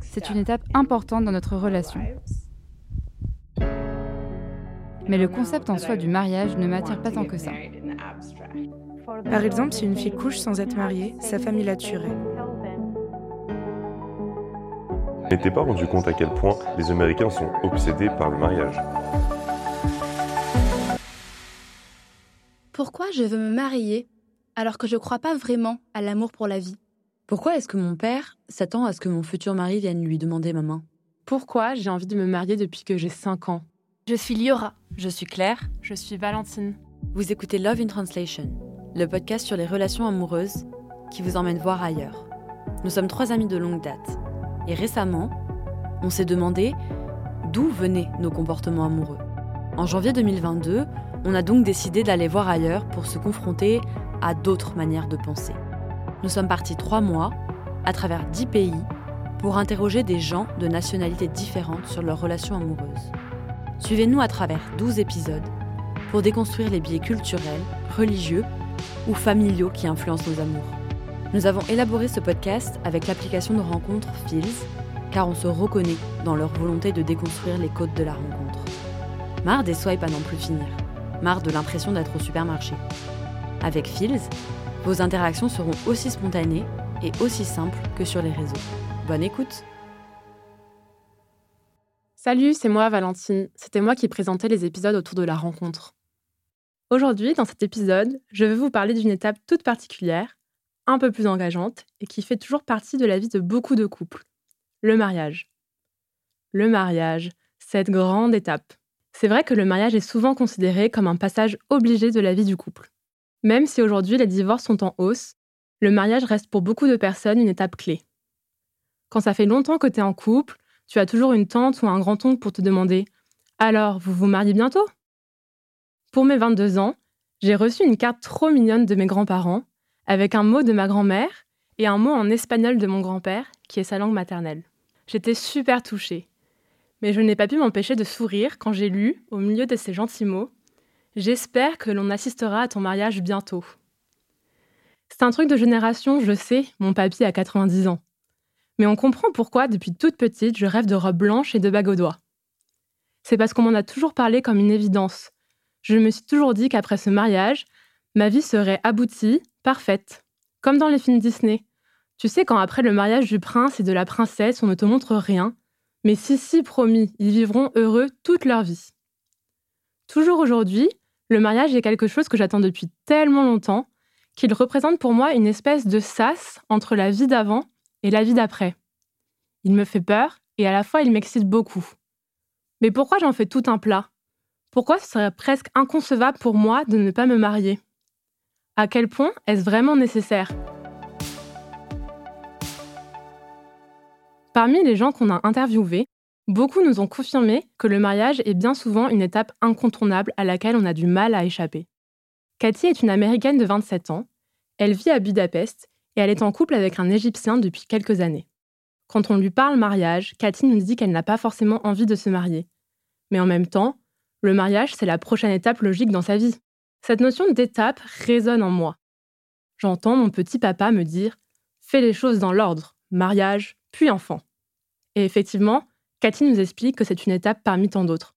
C'est une étape importante dans notre relation. Mais le concept en soi du mariage ne m'attire pas tant que ça. Par exemple, si une fille couche sans être mariée, sa famille la tuerait. N'était pas rendu compte à quel point les Américains sont obsédés par le mariage. Pourquoi je veux me marier alors que je ne crois pas vraiment à l'amour pour la vie? Pourquoi est-ce que mon père s'attend à ce que mon futur mari vienne lui demander ma main? Pourquoi j'ai envie de me marier depuis que j'ai 5 ans? Je suis Liora. Je suis Claire. Je suis Valentine. Vous écoutez Love in Translation, le podcast sur les relations amoureuses qui vous emmène voir ailleurs. Nous sommes trois amis de longue date. Et récemment, on s'est demandé d'où venaient nos comportements amoureux. En janvier 2022, on a donc décidé d'aller voir ailleurs pour se confronter à d'autres manières de penser. Nous sommes partis trois mois, à travers dix pays, pour interroger des gens de nationalités différentes sur leurs relations amoureuses. Suivez-nous à travers 12 épisodes pour déconstruire les biais culturels, religieux ou familiaux qui influencent nos amours. Nous avons élaboré ce podcast avec l'application de rencontre Feels, car on se reconnaît dans leur volonté de déconstruire les codes de la rencontre. Marre des swipes à n'en plus finir. Marre de l'impression d'être au supermarché. Avec Feels, vos interactions seront aussi spontanées et aussi simples que sur les réseaux. Bonne écoute Salut, c'est moi Valentine. C'était moi qui présentais les épisodes autour de la rencontre. Aujourd'hui, dans cet épisode, je vais vous parler d'une étape toute particulière, un peu plus engageante et qui fait toujours partie de la vie de beaucoup de couples. Le mariage. Le mariage, cette grande étape. C'est vrai que le mariage est souvent considéré comme un passage obligé de la vie du couple. Même si aujourd'hui les divorces sont en hausse, le mariage reste pour beaucoup de personnes une étape clé. Quand ça fait longtemps que tu es en couple, tu as toujours une tante ou un grand-oncle pour te demander Alors, vous vous mariez bientôt? Pour mes 22 ans, j'ai reçu une carte trop mignonne de mes grands-parents, avec un mot de ma grand-mère et un mot en espagnol de mon grand-père, qui est sa langue maternelle. J'étais super touchée. Mais je n'ai pas pu m'empêcher de sourire quand j'ai lu, au milieu de ces gentils mots, J'espère que l'on assistera à ton mariage bientôt. C'est un truc de génération, je sais, mon papy a 90 ans. Mais on comprend pourquoi, depuis toute petite, je rêve de robe blanche et de bagues aux doigts. C'est parce qu'on m'en a toujours parlé comme une évidence. Je me suis toujours dit qu'après ce mariage, ma vie serait aboutie, parfaite. Comme dans les films Disney. Tu sais, quand après le mariage du prince et de la princesse, on ne te montre rien. Mais si, si, promis, ils vivront heureux toute leur vie. Toujours aujourd'hui, le mariage est quelque chose que j'attends depuis tellement longtemps qu'il représente pour moi une espèce de sas entre la vie d'avant et la vie d'après. Il me fait peur et à la fois il m'excite beaucoup. Mais pourquoi j'en fais tout un plat? Pourquoi ce serait presque inconcevable pour moi de ne pas me marier? À quel point est-ce vraiment nécessaire? Parmi les gens qu'on a interviewés, Beaucoup nous ont confirmé que le mariage est bien souvent une étape incontournable à laquelle on a du mal à échapper. Cathy est une Américaine de 27 ans. Elle vit à Budapest et elle est en couple avec un Égyptien depuis quelques années. Quand on lui parle mariage, Cathy nous dit qu'elle n'a pas forcément envie de se marier. Mais en même temps, le mariage, c'est la prochaine étape logique dans sa vie. Cette notion d'étape résonne en moi. J'entends mon petit papa me dire Fais les choses dans l'ordre, mariage, puis enfant. Et effectivement, Cathy nous explique que c'est une étape parmi tant d'autres.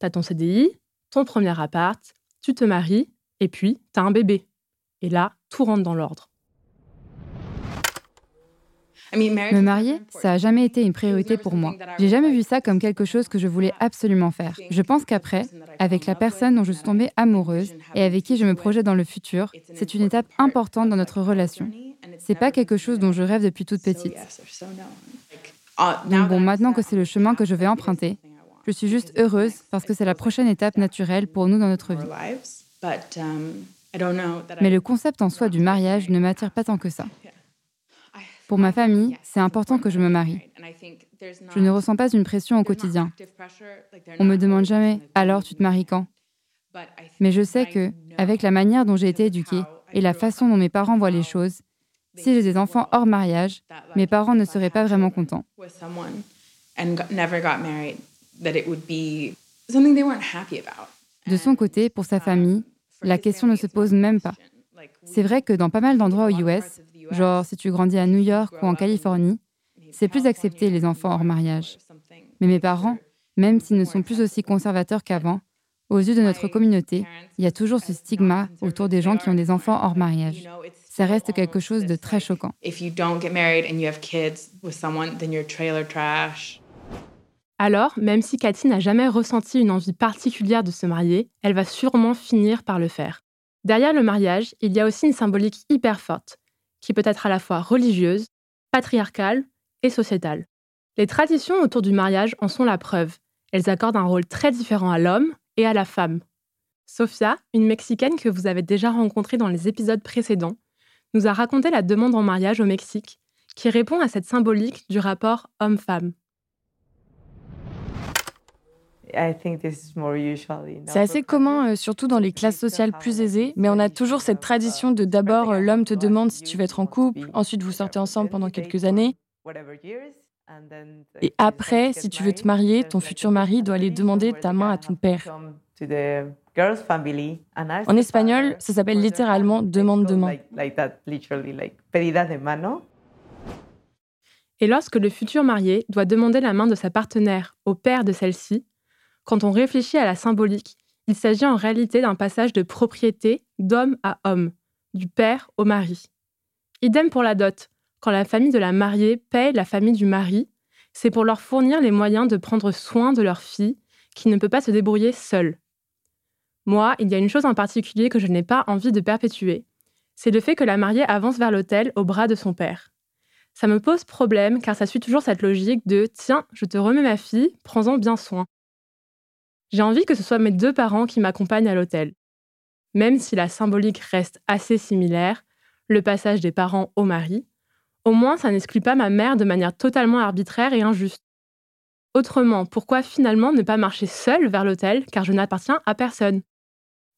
T'as ton CDI, ton premier appart, tu te maries, et puis t'as un bébé. Et là, tout rentre dans l'ordre. Me marier, ça a jamais été une priorité pour moi. J'ai jamais vu ça comme quelque chose que je voulais absolument faire. Je pense qu'après, avec la personne dont je suis tombée amoureuse et avec qui je me projette dans le futur, c'est une étape importante dans notre relation. C'est pas quelque chose dont je rêve depuis toute petite. Donc bon, maintenant que c'est le chemin que je vais emprunter, je suis juste heureuse parce que c'est la prochaine étape naturelle pour nous dans notre vie. Mais le concept en soi du mariage ne m'attire pas tant que ça. Pour ma famille, c'est important que je me marie. Je ne ressens pas une pression au quotidien. On me demande jamais alors tu te maries quand? Mais je sais que avec la manière dont j'ai été éduquée et la façon dont mes parents voient les choses, si j'ai des enfants hors mariage, mes parents ne seraient pas vraiment contents. De son côté, pour sa famille, la question ne se pose même pas. C'est vrai que dans pas mal d'endroits aux US, genre si tu grandis à New York ou en Californie, c'est plus accepté les enfants hors mariage. Mais mes parents, même s'ils ne sont plus aussi conservateurs qu'avant, aux yeux de notre communauté, il y a toujours ce stigma autour des gens qui ont des enfants hors mariage. Ça reste quelque chose de très choquant. Alors, même si Cathy n'a jamais ressenti une envie particulière de se marier, elle va sûrement finir par le faire. Derrière le mariage, il y a aussi une symbolique hyper forte, qui peut être à la fois religieuse, patriarcale et sociétale. Les traditions autour du mariage en sont la preuve. Elles accordent un rôle très différent à l'homme et à la femme. Sofia, une Mexicaine que vous avez déjà rencontrée dans les épisodes précédents, nous a raconté la demande en mariage au Mexique, qui répond à cette symbolique du rapport homme-femme. C'est assez commun, euh, surtout dans les classes sociales plus aisées, mais on a toujours cette tradition de d'abord euh, l'homme te demande si tu veux être en couple, ensuite vous sortez ensemble pendant quelques années, et après, si tu veux te marier, ton futur mari doit aller demander ta main à ton père. En espagnol, ça s'appelle littéralement demande de main. Et lorsque le futur marié doit demander la main de sa partenaire au père de celle-ci, quand on réfléchit à la symbolique, il s'agit en réalité d'un passage de propriété d'homme à homme, du père au mari. Idem pour la dot. Quand la famille de la mariée paye la famille du mari, c'est pour leur fournir les moyens de prendre soin de leur fille qui ne peut pas se débrouiller seule. Moi, il y a une chose en particulier que je n'ai pas envie de perpétuer. C'est le fait que la mariée avance vers l'hôtel au bras de son père. Ça me pose problème car ça suit toujours cette logique de Tiens, je te remets ma fille, prends-en bien soin. J'ai envie que ce soit mes deux parents qui m'accompagnent à l'hôtel. Même si la symbolique reste assez similaire, le passage des parents au mari, au moins ça n'exclut pas ma mère de manière totalement arbitraire et injuste. Autrement, pourquoi finalement ne pas marcher seule vers l'hôtel car je n'appartiens à personne?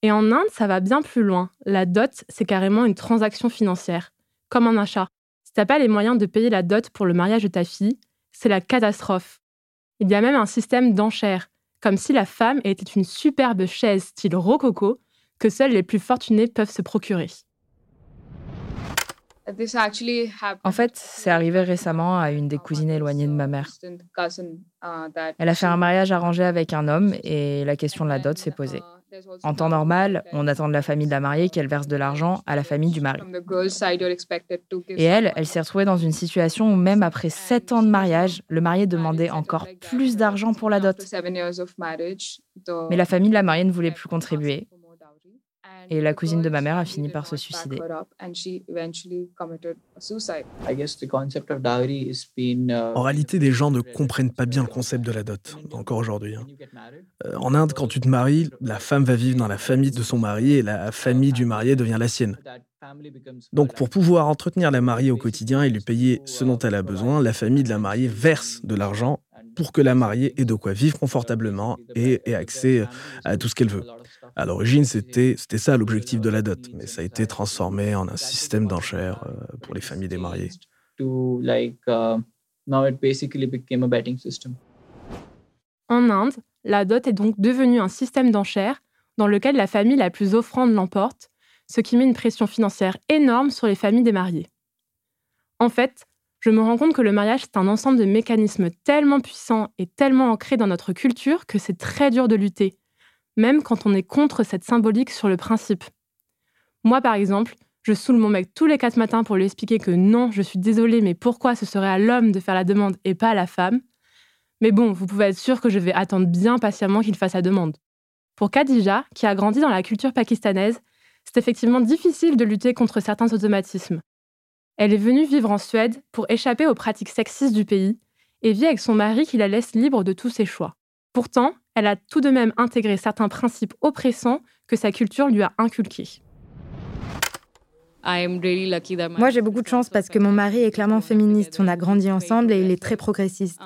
Et en Inde, ça va bien plus loin. La dot, c'est carrément une transaction financière, comme un achat. Si t'as pas les moyens de payer la dot pour le mariage de ta fille, c'est la catastrophe. Il y a même un système d'enchères, comme si la femme était une superbe chaise style rococo que seuls les plus fortunés peuvent se procurer. En fait, c'est arrivé récemment à une des cousines éloignées de ma mère. Elle a fait un mariage arrangé avec un homme et la question de la dot s'est posée. En temps normal, on attend de la famille de la mariée qu'elle verse de l'argent à la famille du mari. Et elle, elle s'est retrouvée dans une situation où même après sept ans de mariage, le marié demandait encore plus d'argent pour la dot. Mais la famille de la mariée ne voulait plus contribuer. Et la cousine de ma mère a fini par se suicider. En réalité, des gens ne comprennent pas bien le concept de la dot, encore aujourd'hui. Hein. Euh, en Inde, quand tu te maries, la femme va vivre dans la famille de son mari et la famille du marié devient la sienne. Donc pour pouvoir entretenir la mariée au quotidien et lui payer ce dont elle a besoin, la famille de la mariée verse de l'argent pour que la mariée ait de quoi vivre confortablement et ait accès à tout ce qu'elle veut. À l'origine, c'était ça l'objectif de la dot, mais ça a été transformé en un système d'enchères euh, pour les familles des mariés. En Inde, la dot est donc devenue un système d'enchères dans lequel la famille la plus offrande l'emporte, ce qui met une pression financière énorme sur les familles des mariés. En fait, je me rends compte que le mariage, c'est un ensemble de mécanismes tellement puissants et tellement ancrés dans notre culture que c'est très dur de lutter, même quand on est contre cette symbolique sur le principe. Moi, par exemple, je saoule mon mec tous les quatre matins pour lui expliquer que non, je suis désolée, mais pourquoi ce serait à l'homme de faire la demande et pas à la femme? Mais bon, vous pouvez être sûr que je vais attendre bien patiemment qu'il fasse la demande. Pour Khadija, qui a grandi dans la culture pakistanaise, c'est effectivement difficile de lutter contre certains automatismes. Elle est venue vivre en Suède pour échapper aux pratiques sexistes du pays et vit avec son mari qui la laisse libre de tous ses choix. Pourtant, elle a tout de même intégré certains principes oppressants que sa culture lui a inculqués. Moi, j'ai beaucoup de chance parce que mon mari est clairement féministe. On a grandi ensemble et il est très progressiste.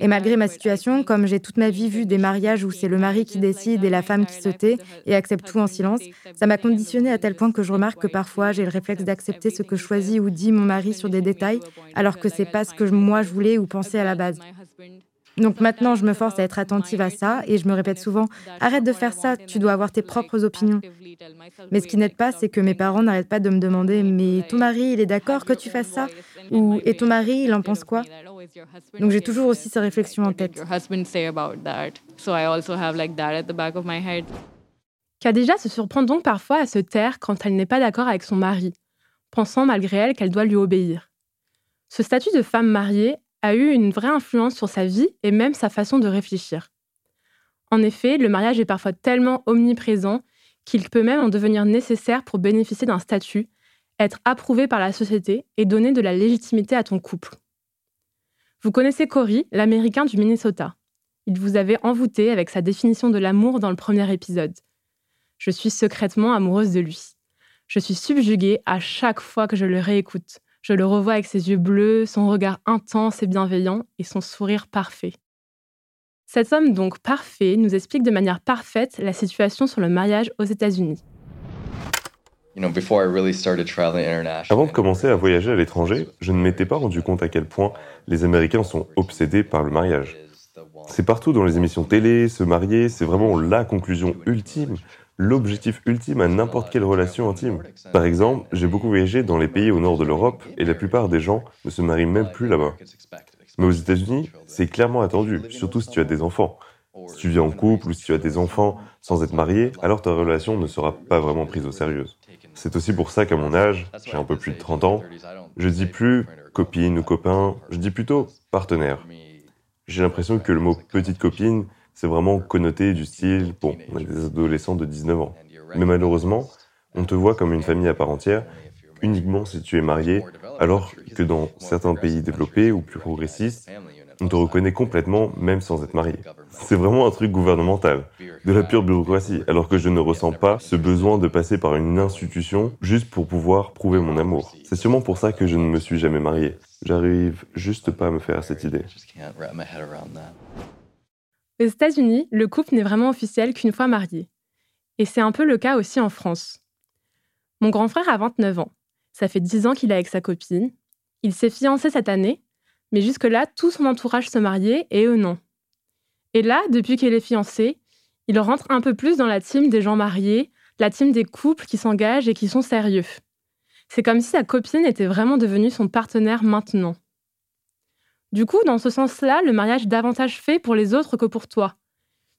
Et malgré ma situation, comme j'ai toute ma vie vu des mariages où c'est le mari qui décide et la femme qui se tait et accepte tout en silence, ça m'a conditionné à tel point que je remarque que parfois j'ai le réflexe d'accepter ce que choisit ou dit mon mari sur des détails, alors que c'est pas ce que moi je voulais ou pensais à la base. Donc maintenant, je me force à être attentive à ça et je me répète souvent arrête de faire ça, tu dois avoir tes propres opinions. Mais ce qui n'aide pas, c'est que mes parents n'arrêtent pas de me demander mais ton mari, il est d'accord que tu fasses ça? Ou et ton mari, il en pense quoi? Donc j'ai toujours aussi ces réflexions en tête. Khadija se surprend donc parfois à se taire quand elle n'est pas d'accord avec son mari, pensant malgré elle qu'elle doit lui obéir. Ce statut de femme mariée a eu une vraie influence sur sa vie et même sa façon de réfléchir. En effet, le mariage est parfois tellement omniprésent qu'il peut même en devenir nécessaire pour bénéficier d'un statut, être approuvé par la société et donner de la légitimité à ton couple. Vous connaissez Cory, l'Américain du Minnesota. Il vous avait envoûté avec sa définition de l'amour dans le premier épisode. Je suis secrètement amoureuse de lui. Je suis subjuguée à chaque fois que je le réécoute. Je le revois avec ses yeux bleus, son regard intense et bienveillant et son sourire parfait. Cet homme donc parfait nous explique de manière parfaite la situation sur le mariage aux États-Unis. Avant de commencer à voyager à l'étranger, je ne m'étais pas rendu compte à quel point les Américains sont obsédés par le mariage. C'est partout dans les émissions télé, se marier, c'est vraiment la conclusion ultime l'objectif ultime à n'importe quelle relation intime. Par exemple, j'ai beaucoup voyagé dans les pays au nord de l'Europe et la plupart des gens ne se marient même plus là-bas. Mais aux États-Unis, c'est clairement attendu, surtout si tu as des enfants. Si tu vis en couple ou si tu as des enfants sans être marié, alors ta relation ne sera pas vraiment prise au sérieux. C'est aussi pour ça qu'à mon âge, j'ai un peu plus de 30 ans, je dis plus copine ou copain, je dis plutôt partenaire. J'ai l'impression que le mot petite copine c'est vraiment connoté du style, bon, on est des adolescents de 19 ans. Mais malheureusement, on te voit comme une famille à part entière uniquement si tu es marié, alors que dans certains pays développés ou plus progressistes, on te reconnaît complètement même sans être marié. C'est vraiment un truc gouvernemental, de la pure bureaucratie, alors que je ne ressens pas ce besoin de passer par une institution juste pour pouvoir prouver mon amour. C'est sûrement pour ça que je ne me suis jamais marié. J'arrive juste pas à me faire cette idée. Aux États-Unis, le couple n'est vraiment officiel qu'une fois marié. Et c'est un peu le cas aussi en France. Mon grand frère a 29 ans. Ça fait 10 ans qu'il est avec sa copine. Il s'est fiancé cette année, mais jusque-là, tout son entourage se mariait et eux non. Et là, depuis qu'il est fiancé, il rentre un peu plus dans la team des gens mariés, la team des couples qui s'engagent et qui sont sérieux. C'est comme si sa copine était vraiment devenue son partenaire maintenant. Du coup, dans ce sens-là, le mariage est davantage fait pour les autres que pour toi.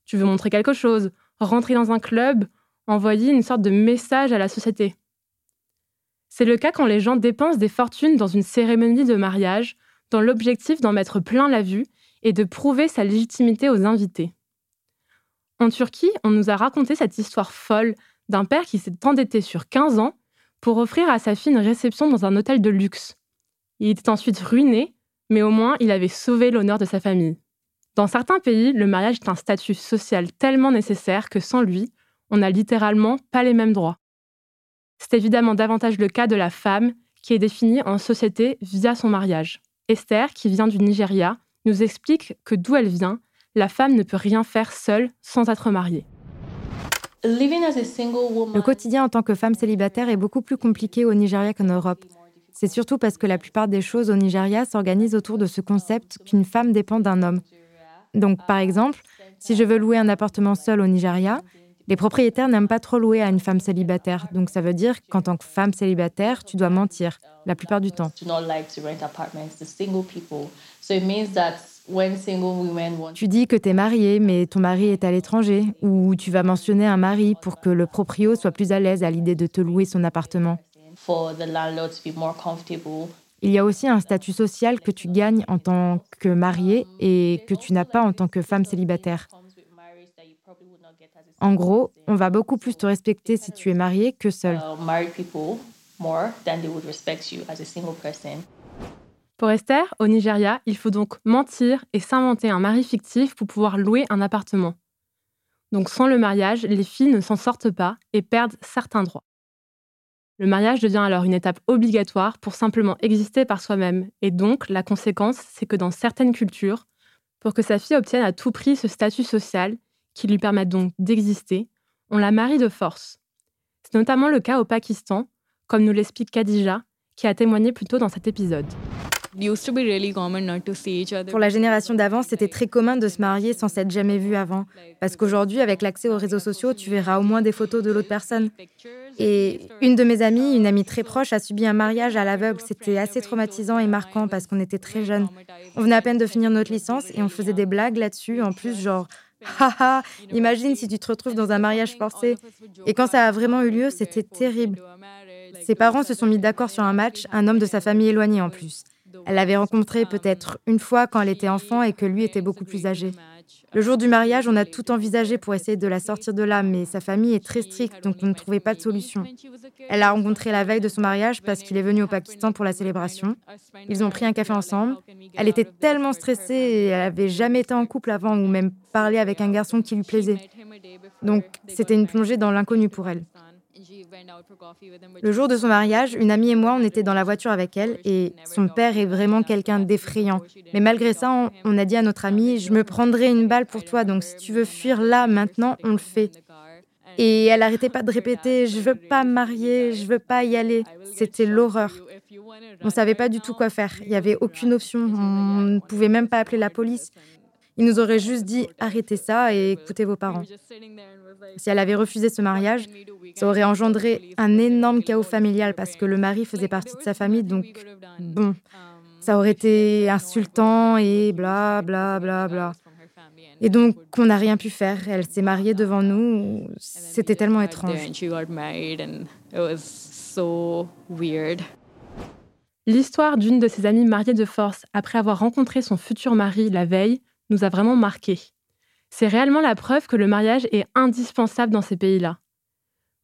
Tu veux montrer quelque chose, rentrer dans un club, envoyer une sorte de message à la société. C'est le cas quand les gens dépensent des fortunes dans une cérémonie de mariage, dans l'objectif d'en mettre plein la vue et de prouver sa légitimité aux invités. En Turquie, on nous a raconté cette histoire folle d'un père qui s'est endetté sur 15 ans pour offrir à sa fille une réception dans un hôtel de luxe. Il était ensuite ruiné mais au moins il avait sauvé l'honneur de sa famille. Dans certains pays, le mariage est un statut social tellement nécessaire que sans lui, on n'a littéralement pas les mêmes droits. C'est évidemment davantage le cas de la femme qui est définie en société via son mariage. Esther, qui vient du Nigeria, nous explique que d'où elle vient, la femme ne peut rien faire seule sans être mariée. Le quotidien en tant que femme célibataire est beaucoup plus compliqué au Nigeria qu'en Europe. C'est surtout parce que la plupart des choses au Nigeria s'organisent autour de ce concept qu'une femme dépend d'un homme. Donc, par exemple, si je veux louer un appartement seul au Nigeria, les propriétaires n'aiment pas trop louer à une femme célibataire. Donc, ça veut dire qu'en tant que femme célibataire, tu dois mentir, la plupart du temps. Tu dis que tu es marié, mais ton mari est à l'étranger, ou tu vas mentionner un mari pour que le proprio soit plus à l'aise à l'idée de te louer son appartement. Il y a aussi un statut social que tu gagnes en tant que marié et que tu n'as pas en tant que femme célibataire. En gros, on va beaucoup plus te respecter si tu es marié que seul. Pour Esther, au Nigeria, il faut donc mentir et s'inventer un mari fictif pour pouvoir louer un appartement. Donc sans le mariage, les filles ne s'en sortent pas et perdent certains droits. Le mariage devient alors une étape obligatoire pour simplement exister par soi-même. Et donc, la conséquence, c'est que dans certaines cultures, pour que sa fille obtienne à tout prix ce statut social, qui lui permette donc d'exister, on la marie de force. C'est notamment le cas au Pakistan, comme nous l'explique Khadija, qui a témoigné plus tôt dans cet épisode. Pour la génération d'avant, c'était très commun de se marier sans s'être jamais vu avant. Parce qu'aujourd'hui, avec l'accès aux réseaux sociaux, tu verras au moins des photos de l'autre personne. Et une de mes amies, une amie très proche, a subi un mariage à l'aveugle. C'était assez traumatisant et marquant parce qu'on était très jeunes. On venait à peine de finir notre licence et on faisait des blagues là-dessus. En plus, genre, haha, imagine si tu te retrouves dans un mariage forcé. Et quand ça a vraiment eu lieu, c'était terrible. Ses parents se sont mis d'accord sur un match, un homme de sa famille éloignée en plus. Elle l'avait rencontré peut-être une fois quand elle était enfant et que lui était beaucoup plus âgé. Le jour du mariage, on a tout envisagé pour essayer de la sortir de là, mais sa famille est très stricte, donc on ne trouvait pas de solution. Elle l'a rencontré la veille de son mariage parce qu'il est venu au Pakistan pour la célébration. Ils ont pris un café ensemble. Elle était tellement stressée et elle n'avait jamais été en couple avant ou même parlé avec un garçon qui lui plaisait. Donc c'était une plongée dans l'inconnu pour elle. Le jour de son mariage, une amie et moi, on était dans la voiture avec elle et son père est vraiment quelqu'un d'effrayant. Mais malgré ça, on, a dit à notre amie, je me prendrai une balle pour toi, donc si tu veux fuir là, maintenant, on le fait. Et elle n'arrêtait pas de répéter, je veux pas me marier, je veux pas y aller. C'était l'horreur. On ne savait pas du tout quoi faire. Il n'y avait aucune option. On ne pouvait même pas appeler la police. Il nous aurait juste dit arrêtez ça et écoutez vos parents. Si elle avait refusé ce mariage, ça aurait engendré un énorme chaos familial parce que le mari faisait partie de sa famille. Donc, bon, ça aurait été insultant et bla bla bla bla. Et donc, on n'a rien pu faire. Elle s'est mariée devant nous. C'était tellement étrange. L'histoire d'une de ses amies mariée de force après avoir rencontré son futur mari la veille nous a vraiment marqués. C'est réellement la preuve que le mariage est indispensable dans ces pays-là.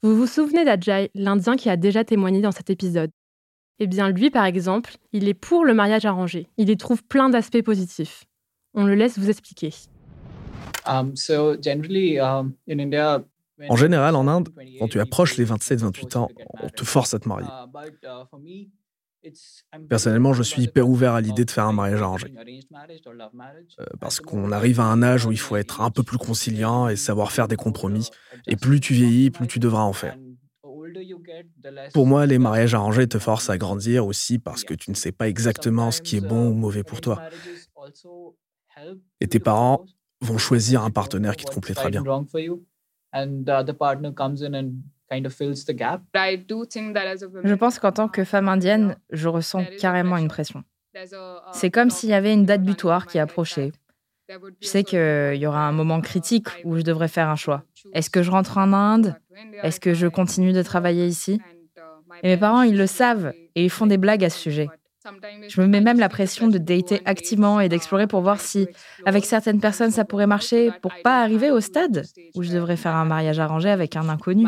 Vous vous souvenez d'Ajay, l'Indien qui a déjà témoigné dans cet épisode? Eh bien, lui, par exemple, il est pour le mariage arrangé. Il y trouve plein d'aspects positifs. On le laisse vous expliquer. Um, um, en général, en Inde, quand tu approches les 27-28 ans, on te force à te marier. Personnellement, je suis hyper ouvert à l'idée de faire un mariage arrangé. Euh, parce qu'on arrive à un âge où il faut être un peu plus conciliant et savoir faire des compromis. Et plus tu vieillis, plus tu devras en faire. Pour moi, les mariages arrangés te forcent à grandir aussi parce que tu ne sais pas exactement ce qui est bon ou mauvais pour toi. Et tes parents vont choisir un partenaire qui te complétera bien. Je pense qu'en tant que femme indienne, je ressens carrément une pression. C'est comme s'il y avait une date butoir qui approchait. Je sais qu'il y aura un moment critique où je devrais faire un choix. Est-ce que je rentre en Inde? Est-ce que je continue de travailler ici? Et mes parents, ils le savent et ils font des blagues à ce sujet. Je me mets même la pression de dater activement et d'explorer pour voir si, avec certaines personnes, ça pourrait marcher pour pas arriver au stade où je devrais faire un mariage arrangé avec un inconnu.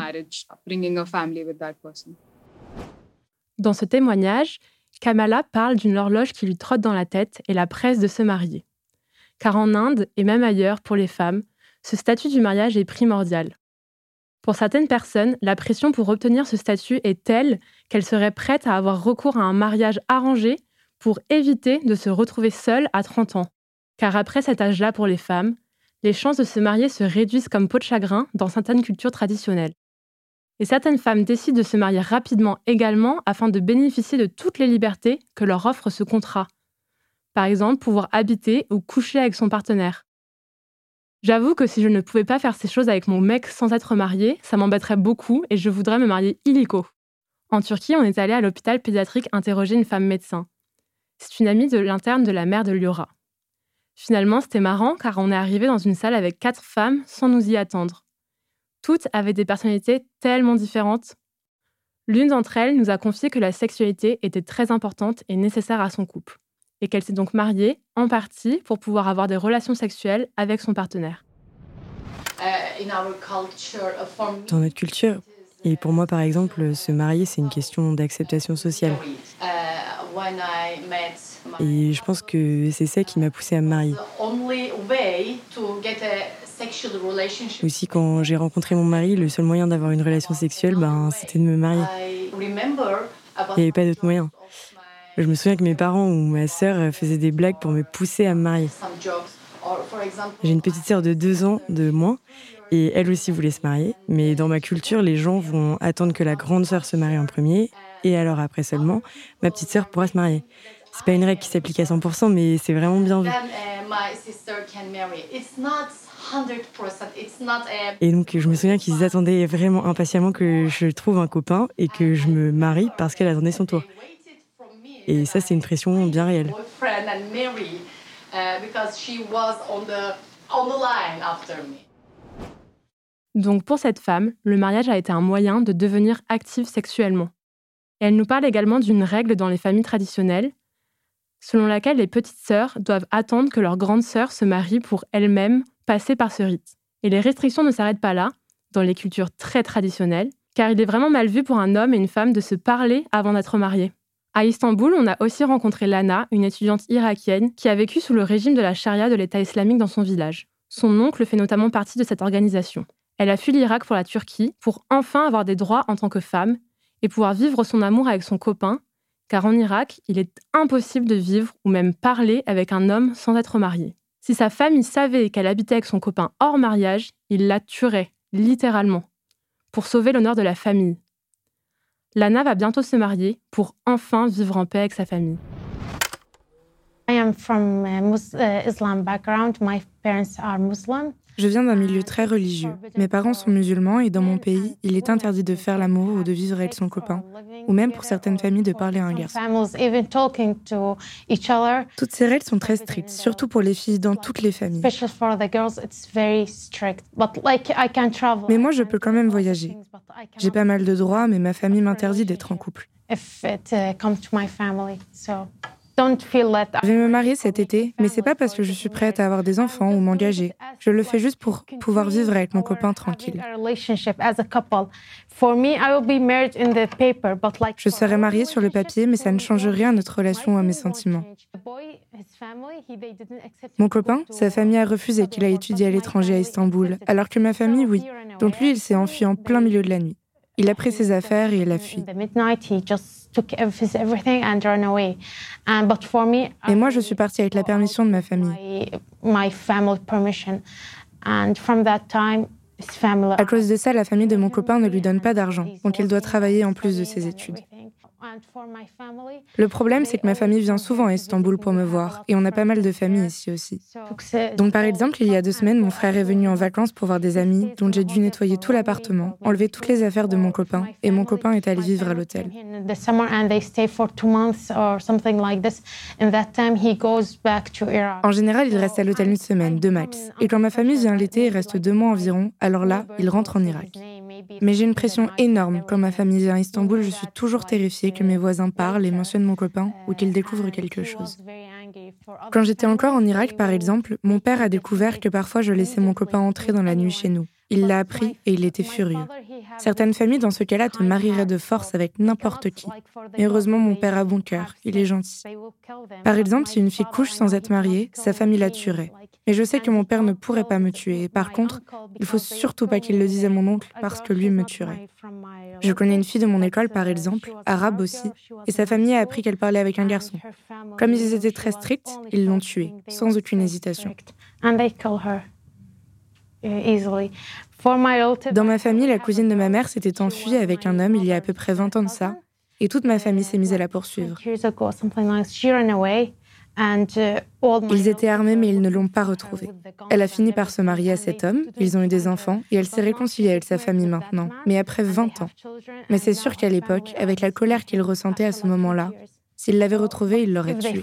Dans ce témoignage, Kamala parle d'une horloge qui lui trotte dans la tête et la presse de se marier. Car en Inde, et même ailleurs pour les femmes, ce statut du mariage est primordial. Pour certaines personnes, la pression pour obtenir ce statut est telle qu'elles seraient prêtes à avoir recours à un mariage arrangé pour éviter de se retrouver seules à 30 ans. Car après cet âge-là pour les femmes, les chances de se marier se réduisent comme peau de chagrin dans certaines cultures traditionnelles. Et certaines femmes décident de se marier rapidement également afin de bénéficier de toutes les libertés que leur offre ce contrat. Par exemple, pouvoir habiter ou coucher avec son partenaire. J'avoue que si je ne pouvais pas faire ces choses avec mon mec sans être mariée, ça m'embêterait beaucoup et je voudrais me marier illico. En Turquie, on est allé à l'hôpital pédiatrique interroger une femme médecin. C'est une amie de l'interne de la mère de Liora. Finalement, c'était marrant car on est arrivé dans une salle avec quatre femmes sans nous y attendre. Toutes avaient des personnalités tellement différentes. L'une d'entre elles nous a confié que la sexualité était très importante et nécessaire à son couple et qu'elle s'est donc mariée en partie pour pouvoir avoir des relations sexuelles avec son partenaire. Dans notre culture, et pour moi par exemple, se marier c'est une question d'acceptation sociale. Et je pense que c'est ça qui m'a poussée à me marier. Aussi, quand j'ai rencontré mon mari, le seul moyen d'avoir une relation sexuelle, ben, c'était de me marier. Il n'y avait pas d'autre moyen. Je me souviens que mes parents ou ma sœur faisaient des blagues pour me pousser à me marier. J'ai une petite sœur de deux ans de moins et elle aussi voulait se marier. Mais dans ma culture, les gens vont attendre que la grande sœur se marie en premier et alors après seulement, ma petite sœur pourra se marier. C'est pas une règle qui s'applique à 100%, mais c'est vraiment bien vu. Et donc, je me souviens qu'ils attendaient vraiment impatiemment que je trouve un copain et que je me marie parce qu'elle attendait son tour. Et ça, c'est une pression bien réelle. Donc pour cette femme, le mariage a été un moyen de devenir active sexuellement. Et elle nous parle également d'une règle dans les familles traditionnelles, selon laquelle les petites sœurs doivent attendre que leur grande sœur se marie pour elle-même passer par ce rite. Et les restrictions ne s'arrêtent pas là, dans les cultures très traditionnelles, car il est vraiment mal vu pour un homme et une femme de se parler avant d'être mariés. À Istanbul, on a aussi rencontré Lana, une étudiante irakienne qui a vécu sous le régime de la charia de l'État islamique dans son village. Son oncle fait notamment partie de cette organisation. Elle a fui l'Irak pour la Turquie pour enfin avoir des droits en tant que femme et pouvoir vivre son amour avec son copain, car en Irak, il est impossible de vivre ou même parler avec un homme sans être marié. Si sa famille savait qu'elle habitait avec son copain hors mariage, il la tuerait, littéralement, pour sauver l'honneur de la famille. Lana va bientôt se marier pour enfin vivre en paix avec sa famille. I am from uh, Islam background. My parents are Muslim. Je viens d'un milieu très religieux. Mes parents sont musulmans et dans mon pays, il est interdit de faire l'amour ou de vivre avec son copain, ou même pour certaines familles de parler à un garçon. Toutes ces règles sont très strictes, surtout pour les filles dans toutes les familles. Mais moi, je peux quand même voyager. J'ai pas mal de droits, mais ma famille m'interdit d'être en couple. Je vais me marier cet été, mais c'est pas parce que je suis prête à avoir des enfants ou m'engager. Je le fais juste pour pouvoir vivre avec mon copain tranquille. Je serai mariée sur le papier, mais ça ne change rien à notre relation ou à mes sentiments. Mon copain, sa famille a refusé qu'il aille étudier à l'étranger à Istanbul, alors que ma famille, oui. Donc lui, il s'est enfui en plein milieu de la nuit. Il a pris ses affaires et il a fui. Et moi, je suis partie avec la permission de ma famille. À cause de ça, la famille de mon copain ne lui donne pas d'argent, donc il doit travailler en plus de ses études. Le problème, c'est que ma famille vient souvent à Istanbul pour me voir, et on a pas mal de familles ici aussi. Donc par exemple, il y a deux semaines, mon frère est venu en vacances pour voir des amis, dont j'ai dû nettoyer tout l'appartement, enlever toutes les affaires de mon copain, et mon copain est allé vivre à l'hôtel. En général, il reste à l'hôtel une semaine, deux max. Et quand ma famille vient l'été et reste deux mois environ, alors là, il rentre en Irak. Mais j'ai une pression énorme. Quand ma famille vient à Istanbul, je suis toujours terrifiée que mes voisins parlent et mentionnent mon copain ou qu'ils découvrent quelque chose. Quand j'étais encore en Irak, par exemple, mon père a découvert que parfois je laissais mon copain entrer dans la nuit chez nous. Il l'a appris et il était furieux. Certaines familles, dans ce cas-là, te marieraient de force avec n'importe qui. Mais heureusement, mon père a bon cœur, il est gentil. Par exemple, si une fille couche sans être mariée, sa famille la tuerait. Mais je sais que mon père ne pourrait pas me tuer. par contre, il faut surtout pas qu'il le dise à mon oncle parce que lui me tuerait. Je connais une fille de mon école, par exemple, arabe aussi, et sa famille a appris qu'elle parlait avec un garçon. Comme ils étaient très stricts, ils l'ont tuée, sans aucune hésitation. Dans ma famille, la cousine de ma mère s'était enfuie avec un homme il y a à peu près 20 ans de ça, et toute ma famille s'est mise à la poursuivre. Ils étaient armés, mais ils ne l'ont pas retrouvée. Elle a fini par se marier à cet homme, ils ont eu des enfants, et elle s'est réconciliée avec sa famille maintenant, mais après 20 ans. Mais c'est sûr qu'à l'époque, avec la colère qu'il ressentait à ce moment-là, s'il l'avait retrouvée, il l'aurait tuée.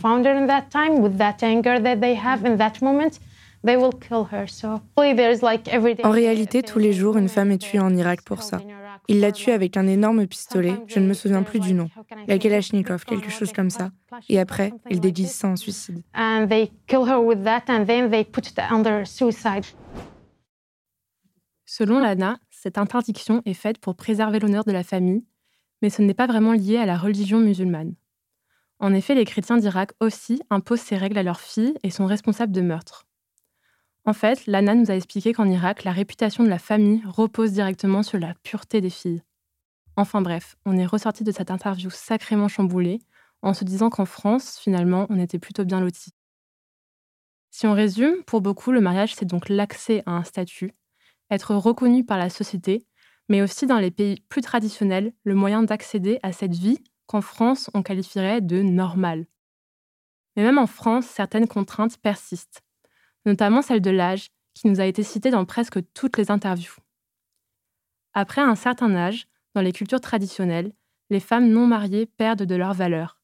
En réalité, tous les jours, une femme est tuée en Irak pour ça. Il l'a tuée avec un énorme pistolet, je ne me souviens plus du nom, la Kalachnikov, quelque chose comme ça. Et après, il déguise ça en suicide. Selon Lana, cette interdiction est faite pour préserver l'honneur de la famille, mais ce n'est pas vraiment lié à la religion musulmane. En effet, les chrétiens d'Irak aussi imposent ces règles à leurs filles et sont responsables de meurtres. En fait, Lana nous a expliqué qu'en Irak, la réputation de la famille repose directement sur la pureté des filles. Enfin bref, on est ressorti de cette interview sacrément chamboulée en se disant qu'en France, finalement, on était plutôt bien lotis. Si on résume, pour beaucoup, le mariage, c'est donc l'accès à un statut, être reconnu par la société, mais aussi dans les pays plus traditionnels, le moyen d'accéder à cette vie qu'en France, on qualifierait de normale. Mais même en France, certaines contraintes persistent, notamment celle de l'âge, qui nous a été citée dans presque toutes les interviews. Après un certain âge, dans les cultures traditionnelles, les femmes non mariées perdent de leur valeur.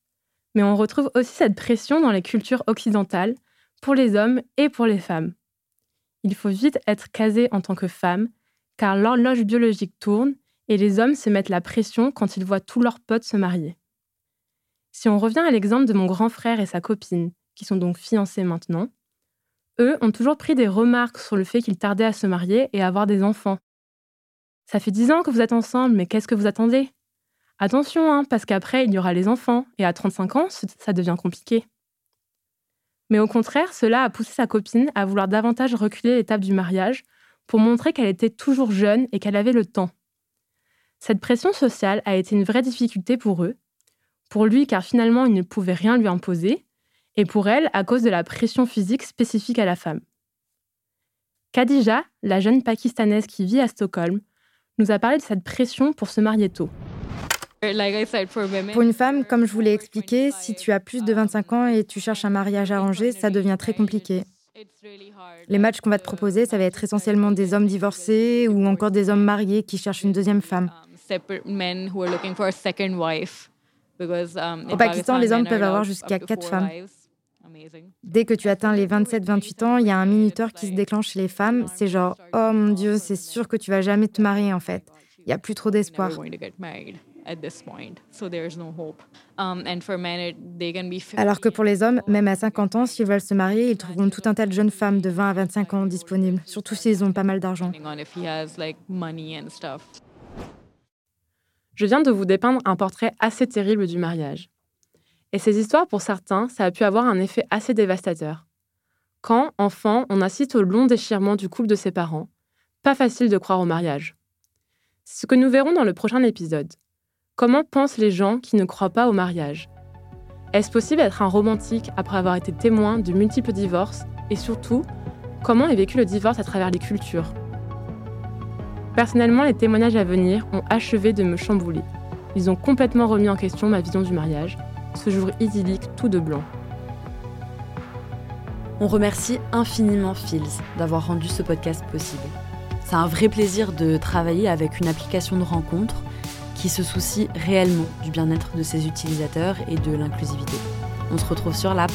Mais on retrouve aussi cette pression dans les cultures occidentales, pour les hommes et pour les femmes. Il faut vite être casé en tant que femme, car l'horloge biologique tourne et les hommes se mettent la pression quand ils voient tous leurs potes se marier. Si on revient à l'exemple de mon grand frère et sa copine, qui sont donc fiancés maintenant, eux ont toujours pris des remarques sur le fait qu'ils tardaient à se marier et à avoir des enfants. Ça fait dix ans que vous êtes ensemble, mais qu'est-ce que vous attendez? Attention, hein, parce qu'après, il y aura les enfants, et à 35 ans, ça devient compliqué. Mais au contraire, cela a poussé sa copine à vouloir davantage reculer l'étape du mariage pour montrer qu'elle était toujours jeune et qu'elle avait le temps. Cette pression sociale a été une vraie difficulté pour eux, pour lui car finalement il ne pouvait rien lui imposer, et pour elle à cause de la pression physique spécifique à la femme. Khadija, la jeune Pakistanaise qui vit à Stockholm, nous a parlé de cette pression pour se marier tôt. Pour une femme, comme je vous l'ai expliqué, si tu as plus de 25 ans et tu cherches un mariage arrangé, ça devient très compliqué. Les matchs qu'on va te proposer, ça va être essentiellement des hommes divorcés ou encore des hommes mariés qui cherchent une deuxième femme. Au Pakistan, les hommes peuvent avoir jusqu'à quatre femmes. Dès que tu atteins les 27-28 ans, il y a un minuteur qui se déclenche chez les femmes. C'est genre, oh mon Dieu, c'est sûr que tu vas jamais te marier en fait. Il n'y a plus trop d'espoir. Alors que pour les hommes, même à 50 ans, s'ils veulent se marier, ils trouveront tout un tas de jeunes femmes de 20 à 25 ans disponibles, surtout s'ils ont pas mal d'argent. Je viens de vous dépeindre un portrait assez terrible du mariage. Et ces histoires, pour certains, ça a pu avoir un effet assez dévastateur. Quand, enfant, on assiste au long déchirement du couple de ses parents, pas facile de croire au mariage. C'est ce que nous verrons dans le prochain épisode. Comment pensent les gens qui ne croient pas au mariage? Est-ce possible d'être un romantique après avoir été témoin de multiples divorces? Et surtout, comment est vécu le divorce à travers les cultures? Personnellement, les témoignages à venir ont achevé de me chambouler. Ils ont complètement remis en question ma vision du mariage, ce jour idyllique tout de blanc. On remercie infiniment Fields d'avoir rendu ce podcast possible. C'est un vrai plaisir de travailler avec une application de rencontre qui se soucie réellement du bien-être de ses utilisateurs et de l'inclusivité. On se retrouve sur l'app